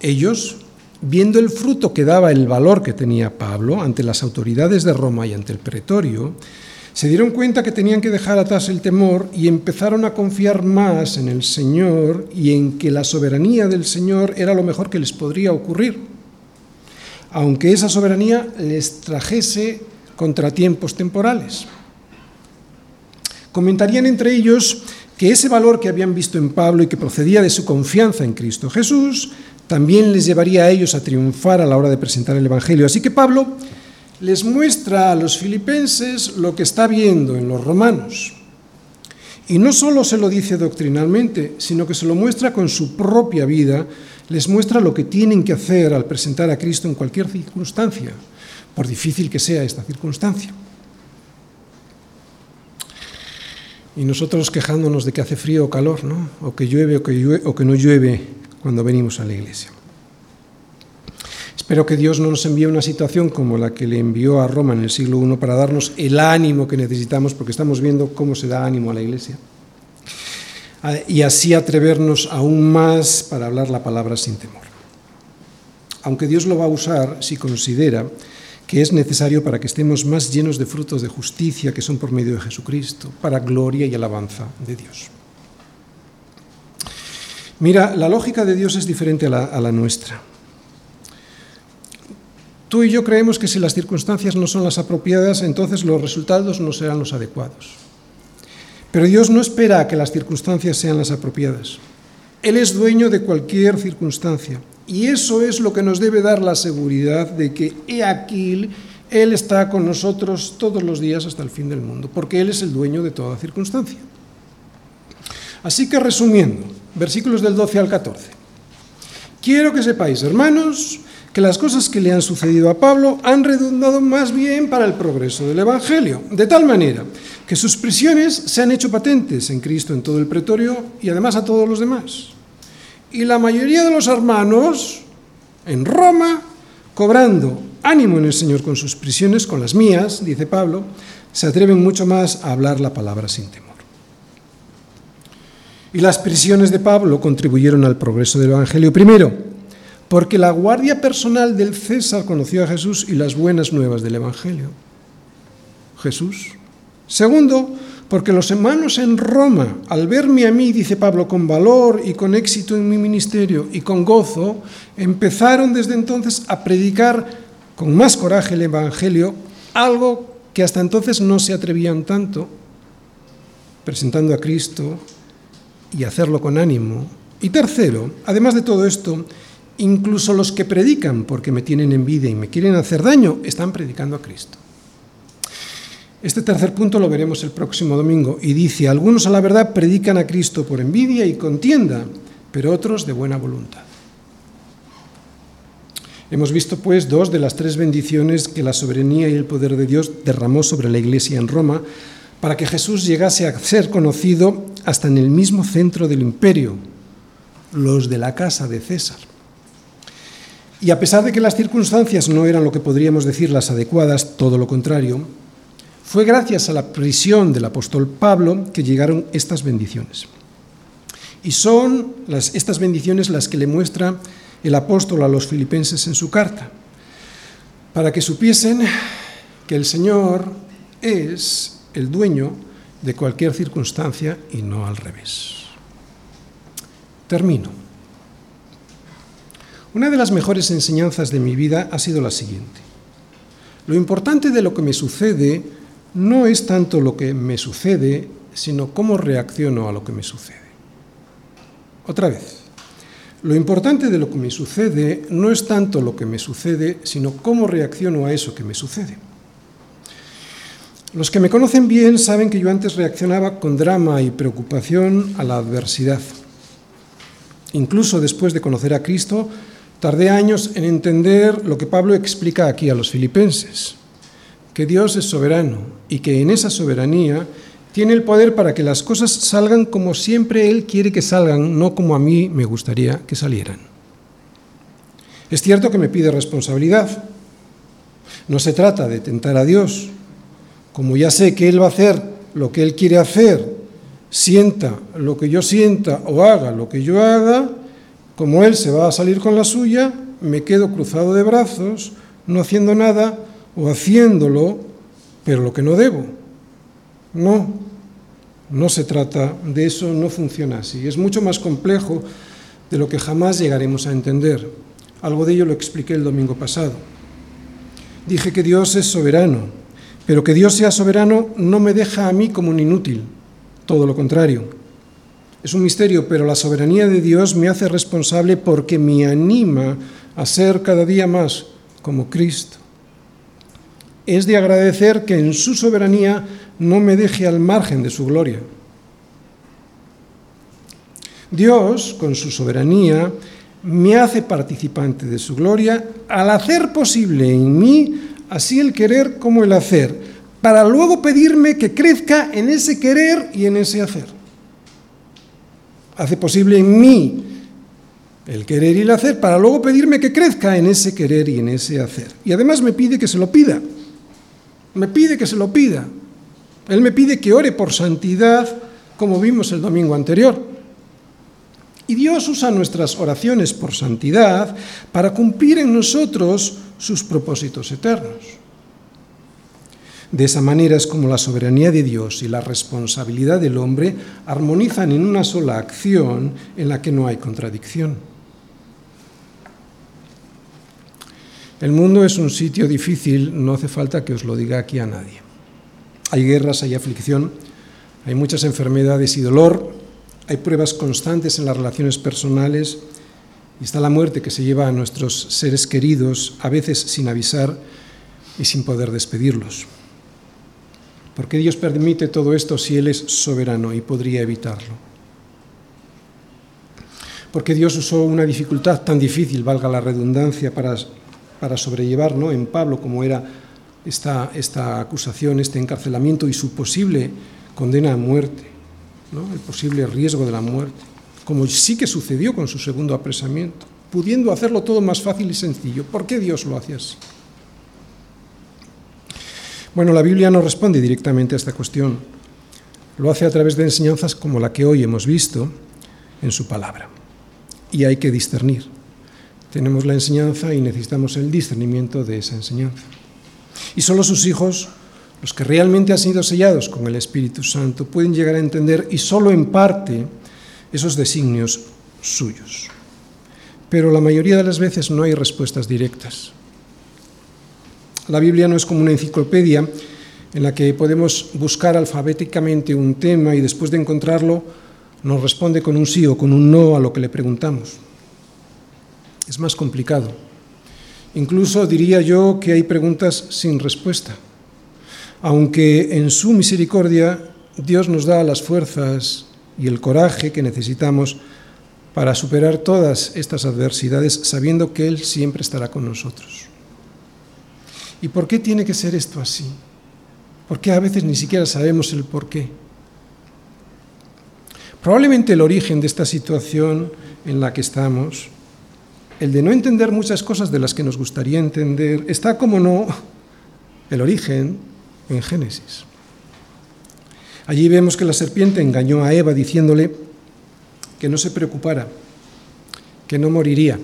Ellos, viendo el fruto que daba el valor que tenía Pablo ante las autoridades de Roma y ante el pretorio, Se dieron cuenta que tenían que dejar atrás el temor y empezaron a confiar más en el Señor y en que la soberanía del Señor era lo mejor que les podría ocurrir, aunque esa soberanía les trajese contratiempos temporales. Comentarían entre ellos que ese valor que habían visto en Pablo y que procedía de su confianza en Cristo Jesús, también les llevaría a ellos a triunfar a la hora de presentar el Evangelio. Así que Pablo les muestra a los filipenses lo que está viendo en los romanos. Y no solo se lo dice doctrinalmente, sino que se lo muestra con su propia vida, les muestra lo que tienen que hacer al presentar a Cristo en cualquier circunstancia, por difícil que sea esta circunstancia. Y nosotros quejándonos de que hace frío o calor, ¿no? o que llueve o que, llueve, o que no llueve cuando venimos a la iglesia. Espero que Dios no nos envíe una situación como la que le envió a Roma en el siglo I para darnos el ánimo que necesitamos, porque estamos viendo cómo se da ánimo a la Iglesia. Ah, y así atrevernos aún más para hablar la palabra sin temor. Aunque Dios lo va a usar si considera que es necesario para que estemos más llenos de frutos de justicia que son por medio de Jesucristo, para gloria y alabanza de Dios. Mira, la lógica de Dios es diferente a la, nuestra. Tú y yo creemos que si las circunstancias no son las apropiadas, entonces los resultados no serán los adecuados. Pero Dios no espera a que las circunstancias sean las apropiadas. Él es dueño de cualquier circunstancia. Y eso es lo que nos debe dar la seguridad de que he aquí Él está con nosotros todos los días hasta el fin del mundo, porque Él es el dueño de toda circunstancia. Así que resumiendo, versículos del 12 al 14. Quiero que sepáis, hermanos, que las cosas que le han sucedido a Pablo han redundado más bien para el progreso del Evangelio, de tal manera que sus prisiones se han hecho patentes en Cristo en todo el pretorio y además a todos los demás. Y la mayoría de los hermanos en Roma, cobrando ánimo en el Señor con sus prisiones, con las mías, dice Pablo, se atreven mucho más a hablar la palabra sin temor. Y las prisiones de Pablo contribuyeron al progreso del Evangelio. Primero, porque la guardia personal del César conoció a Jesús y las buenas nuevas del Evangelio. Jesús. Segundo, porque los hermanos en Roma, al verme a mí, dice Pablo, con valor y con éxito en mi ministerio y con gozo, empezaron desde entonces a predicar con más coraje el Evangelio, algo que hasta entonces no se atrevían tanto, presentando a Cristo y hacerlo con ánimo. Y tercero, además de todo esto, Incluso los que predican porque me tienen envidia y me quieren hacer daño, están predicando a Cristo. Este tercer punto lo veremos el próximo domingo y dice, algunos a la verdad predican a Cristo por envidia y contienda, pero otros de buena voluntad. Hemos visto pues dos de las tres bendiciones que la soberanía y el poder de Dios derramó sobre la iglesia en Roma para que Jesús llegase a ser conocido hasta en el mismo centro del imperio, los de la casa de César. Y a pesar de que las circunstancias no eran lo que podríamos decir las adecuadas, todo lo contrario, fue gracias a la prisión del apóstol Pablo que llegaron estas bendiciones. Y son estas bendiciones las que le muestra el apóstol a los filipenses en su carta, para que supiesen que el Señor es el dueño de cualquier circunstancia y no al revés. Termino. Una de las mejores enseñanzas de mi vida ha sido la siguiente. Lo importante de lo que me sucede no es tanto lo que me sucede, sino cómo reacciono a lo que me sucede. Otra vez, lo importante de lo que me sucede no es tanto lo que me sucede, sino cómo reacciono a eso que me sucede. Los que me conocen bien saben que yo antes reaccionaba con drama y preocupación a la adversidad. Incluso después de conocer a Cristo, Tardé años en entender lo que Pablo explica aquí a los filipenses, que Dios es soberano y que en esa soberanía tiene el poder para que las cosas salgan como siempre Él quiere que salgan, no como a mí me gustaría que salieran. Es cierto que me pide responsabilidad. No se trata de tentar a Dios. Como ya sé que Él va a hacer lo que Él quiere hacer, sienta lo que yo sienta o haga lo que yo haga, como él se va a salir con la suya, me quedo cruzado de brazos, no haciendo nada o haciéndolo, pero lo que no debo. No, no se trata de eso, no funciona así. Es mucho más complejo de lo que jamás llegaremos a entender. Algo de ello lo expliqué el domingo pasado. Dije que Dios es soberano, pero que Dios sea soberano no me deja a mí como un inútil, todo lo contrario. Es un misterio, pero la soberanía de Dios me hace responsable porque me anima a ser cada día más como Cristo. Es de agradecer que en su soberanía no me deje al margen de su gloria. Dios, con su soberanía, me hace participante de su gloria al hacer posible en mí así el querer como el hacer, para luego pedirme que crezca en ese querer y en ese hacer. Hace posible en mí el querer y el hacer, para luego pedirme que crezca en ese querer y en ese hacer. Y además me pide que se lo pida. Me pide que se lo pida. Él me pide que ore por santidad, como vimos el domingo anterior. Y Dios usa nuestras oraciones por santidad para cumplir en nosotros sus propósitos eternos. De esa manera es como la soberanía de Dios y la responsabilidad del hombre armonizan en una sola acción en la que no hay contradicción. El mundo es un sitio difícil, no hace falta que os lo diga aquí a nadie. Hay guerras, hay aflicción, hay muchas enfermedades y dolor, hay pruebas constantes en las relaciones personales y está la muerte que se lleva a nuestros seres queridos, a veces sin avisar y sin poder despedirlos. ¿Por qué Dios permite todo esto si Él es soberano y podría evitarlo? ¿Por qué Dios usó una dificultad tan difícil, valga la redundancia, para, para sobrellevar ¿no? en Pablo como era esta, esta acusación, este encarcelamiento y su posible condena a muerte? el posible riesgo de la muerte, como sí que sucedió con su segundo apresamiento, pudiendo hacerlo todo más fácil y sencillo. ¿Por qué Dios lo hace así? Bueno, la Biblia no responde directamente a esta cuestión. Lo hace a través de enseñanzas como la que hoy hemos visto en su palabra. Y hay que discernir. Tenemos la enseñanza y necesitamos el discernimiento de esa enseñanza. Y solo sus hijos los que realmente han sido sellados con el Espíritu Santo pueden llegar a entender, y solo en parte, esos designios suyos. Pero la mayoría de las veces no hay respuestas directas. La Biblia no es como una enciclopedia en la que podemos buscar alfabéticamente un tema y después de encontrarlo nos responde con un sí o con un no a lo que le preguntamos. Es más complicado. Incluso diría yo que hay preguntas sin respuesta aunque en su misericordia Dios nos da las fuerzas y el coraje que necesitamos para superar todas estas adversidades sabiendo que Él siempre estará con nosotros. ¿Y por qué tiene que ser esto así? Porque a veces ni siquiera sabemos el por qué. Probablemente el origen de esta situación en la que estamos, el de no entender muchas cosas de las que nos gustaría entender, está como no el origen en Génesis. Allí vemos que la serpiente engañó a Eva diciéndole que no se preocupara, que no moriría,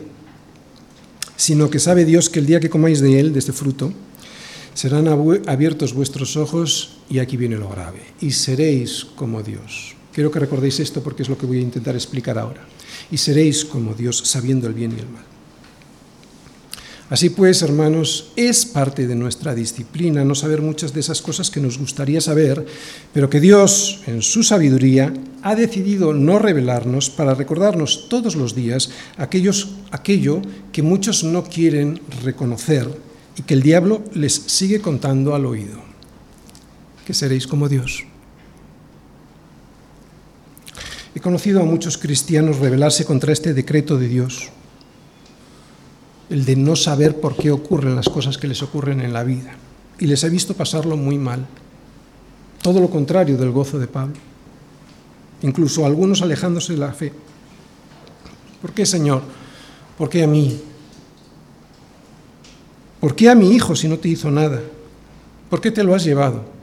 sino que sabe Dios que el día que comáis de él, de este fruto, serán abiertos vuestros ojos y aquí viene lo grave, y seréis como Dios. Quiero que recordéis esto porque es lo que voy a intentar explicar ahora. Y seréis como Dios sabiendo el bien y el mal. Así pues, hermanos, es parte de nuestra disciplina no saber muchas de esas cosas que nos gustaría saber, pero que Dios, en su sabiduría, ha decidido no revelarnos para recordarnos todos los días aquello que muchos no quieren reconocer y que el diablo les sigue contando al oído, que seréis como Dios. He conocido a muchos cristianos rebelarse contra este decreto de Dios el de no saber por qué ocurren las cosas que les ocurren en la vida. Y les he visto pasarlo muy mal. Todo lo contrario del gozo de Pablo. Incluso algunos alejándose de la fe. ¿Por qué, Señor? ¿Por qué a mí? ¿Por qué a mi hijo si no te hizo nada? ¿Por qué te lo has llevado?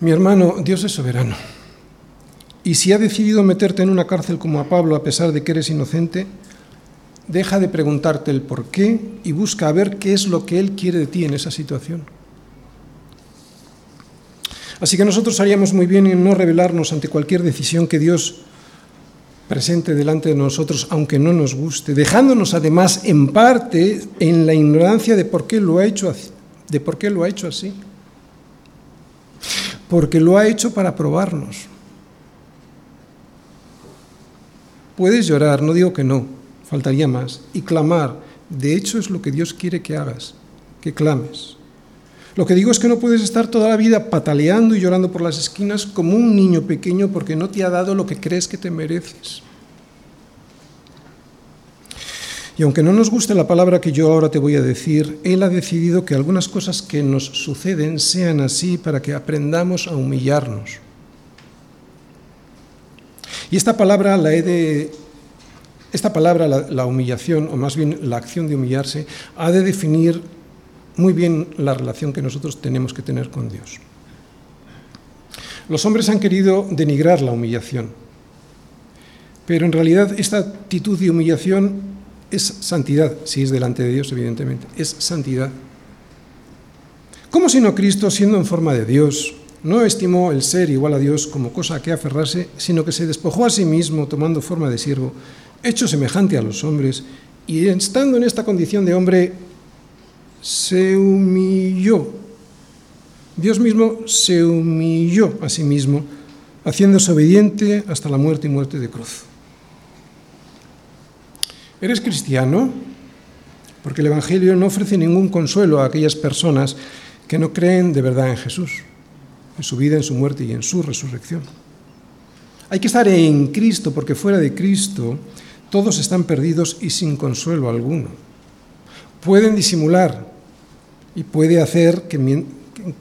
Mi hermano, Dios es soberano. Y si ha decidido meterte en una cárcel como a Pablo a pesar de que eres inocente, deja de preguntarte el por qué y busca a ver qué es lo que Él quiere de ti en esa situación. Así que nosotros haríamos muy bien en no rebelarnos ante cualquier decisión que Dios presente delante de nosotros, aunque no nos guste, dejándonos además en parte en la ignorancia de por qué lo ha hecho de por qué lo ha hecho así. Porque lo ha hecho para probarnos. Puedes llorar, no digo que no, faltaría más, y clamar. De hecho es lo que Dios quiere que hagas, que clames. Lo que digo es que no puedes estar toda la vida pataleando y llorando por las esquinas como un niño pequeño porque no te ha dado lo que crees que te mereces. Y aunque no nos guste la palabra que yo ahora te voy a decir, Él ha decidido que algunas cosas que nos suceden sean así para que aprendamos a humillarnos. Y esta palabra la la, humillación, o más bien la acción de humillarse, ha de definir muy bien la relación que nosotros tenemos que tener con Dios. Los hombres han querido denigrar la humillación, pero en realidad esta actitud de humillación es santidad, si es delante de Dios, evidentemente, es santidad. ¿Cómo si no Cristo, siendo en forma de Dios, no estimó el ser igual a Dios como cosa a que aferrarse, sino que se despojó a sí mismo tomando forma de siervo, hecho semejante a los hombres, y estando en esta condición de hombre, se humilló. Dios mismo se humilló a sí mismo, haciéndose obediente hasta la muerte y muerte de cruz. ¿Eres cristiano? Porque el Evangelio no ofrece ningún consuelo a aquellas personas que no creen de verdad en Jesús, en su vida, en su muerte y en su resurrección. Hay que estar en Cristo porque fuera de Cristo todos están perdidos y sin consuelo alguno. Pueden disimular y puede hacer que,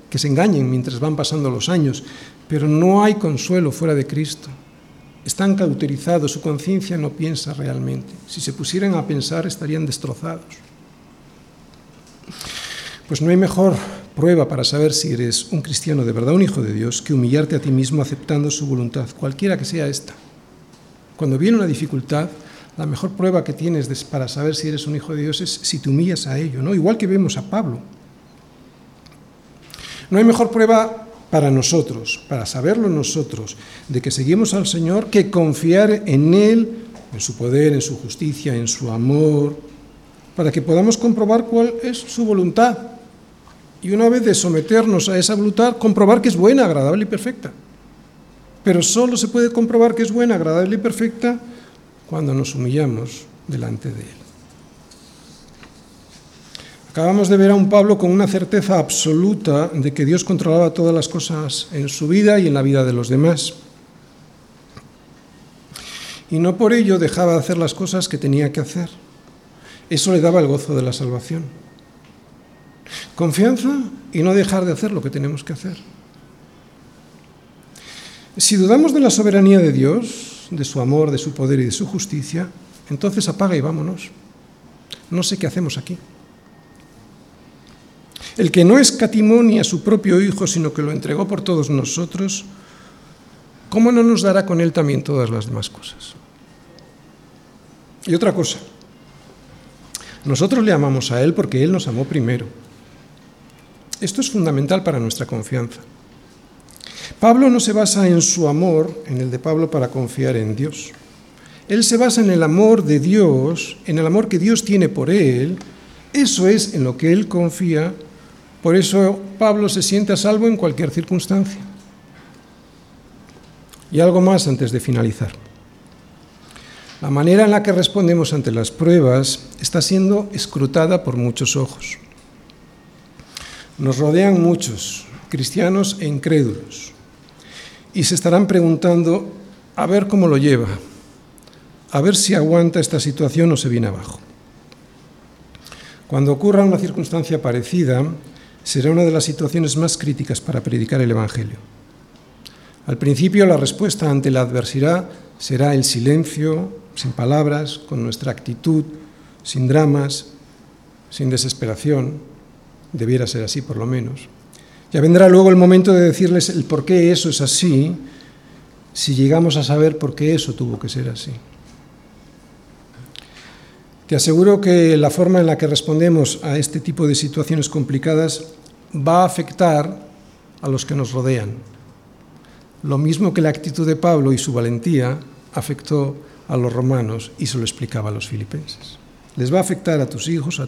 que, se engañen mientras van pasando los años, pero no hay consuelo fuera de Cristo. Están cauterizados, su conciencia no piensa realmente. Si se pusieran a pensar estarían destrozados. Pues no hay mejor prueba para saber si eres un cristiano de verdad, un hijo de Dios, que humillarte a ti mismo aceptando su voluntad, cualquiera que sea esta. Cuando viene una dificultad, la mejor prueba que tienes para saber si eres un hijo de Dios es si te humillas a ello, ¿no? Igual que vemos a Pablo. No hay mejor prueba para nosotros, para saberlo nosotros, de que seguimos al Señor, que confiar en Él, en su poder, en su justicia, en su amor, para que podamos comprobar cuál es su voluntad. Y una vez de someternos a esa voluntad, comprobar que es buena, agradable y perfecta. Pero solo se puede comprobar que es buena, agradable y perfecta cuando nos humillamos delante de Él. Acabamos de ver a un Pablo con una certeza absoluta de que Dios controlaba todas las cosas en su vida y en la vida de los demás. Y no por ello dejaba de hacer las cosas que tenía que hacer. Eso le daba el gozo de la salvación. Confianza y no dejar de hacer lo que tenemos que hacer. Si dudamos de la soberanía de Dios, de su amor, de su poder y de su justicia, entonces apaga y vámonos. No sé qué hacemos aquí. El que no escatimó ni a su propio Hijo, sino que lo entregó por todos nosotros, ¿cómo no nos dará con Él también todas las demás cosas? Y otra cosa, nosotros le amamos a Él porque Él nos amó primero. Esto es fundamental para nuestra confianza. Pablo no se basa en su amor, en el de Pablo, para confiar en Dios. Él se basa en el amor de Dios, en el amor que Dios tiene por él. Eso es en lo que él confía. Por eso Pablo se siente a salvo en cualquier circunstancia. Y algo más antes de finalizar. La manera en la que respondemos ante las pruebas está siendo escrutada por muchos ojos. Nos rodean muchos, cristianos e incrédulos y se estarán preguntando a ver cómo lo lleva, a ver si aguanta esta situación o se viene abajo. Cuando ocurra una circunstancia parecida, será una de las situaciones más críticas para predicar el Evangelio. Al principio la respuesta ante la adversidad será el silencio, sin palabras, con nuestra actitud, sin dramas, sin desesperación, debiera ser así por lo menos. Ya vendrá luego el momento de decirles el por qué eso es así, si llegamos a saber por qué eso tuvo que ser así. Te aseguro que la forma en la que respondemos a este tipo de situaciones complicadas va a afectar a los que nos rodean. Lo mismo que la actitud de Pablo y su valentía afectó a los romanos y se lo explicaba a los filipenses. Les va a afectar a tus hijos, a,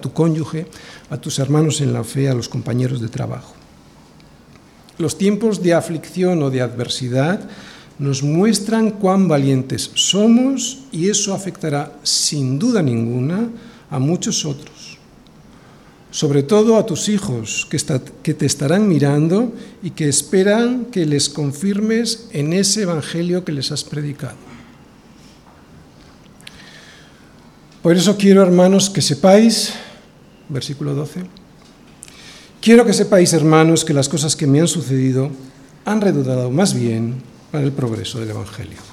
tu cónyuge, a tus hermanos en la fe, a los compañeros de trabajo. Los tiempos de aflicción o de adversidad nos muestran cuán valientes somos y eso afectará sin duda ninguna a muchos otros. Sobre todo a tus hijos que, te estarán mirando y que esperan que les confirmes en ese evangelio que les has predicado. Por eso quiero, hermanos, que sepáis, versículo 12, quiero que sepáis, hermanos, que las cosas que me han sucedido han redundado más bien para el progreso del Evangelio.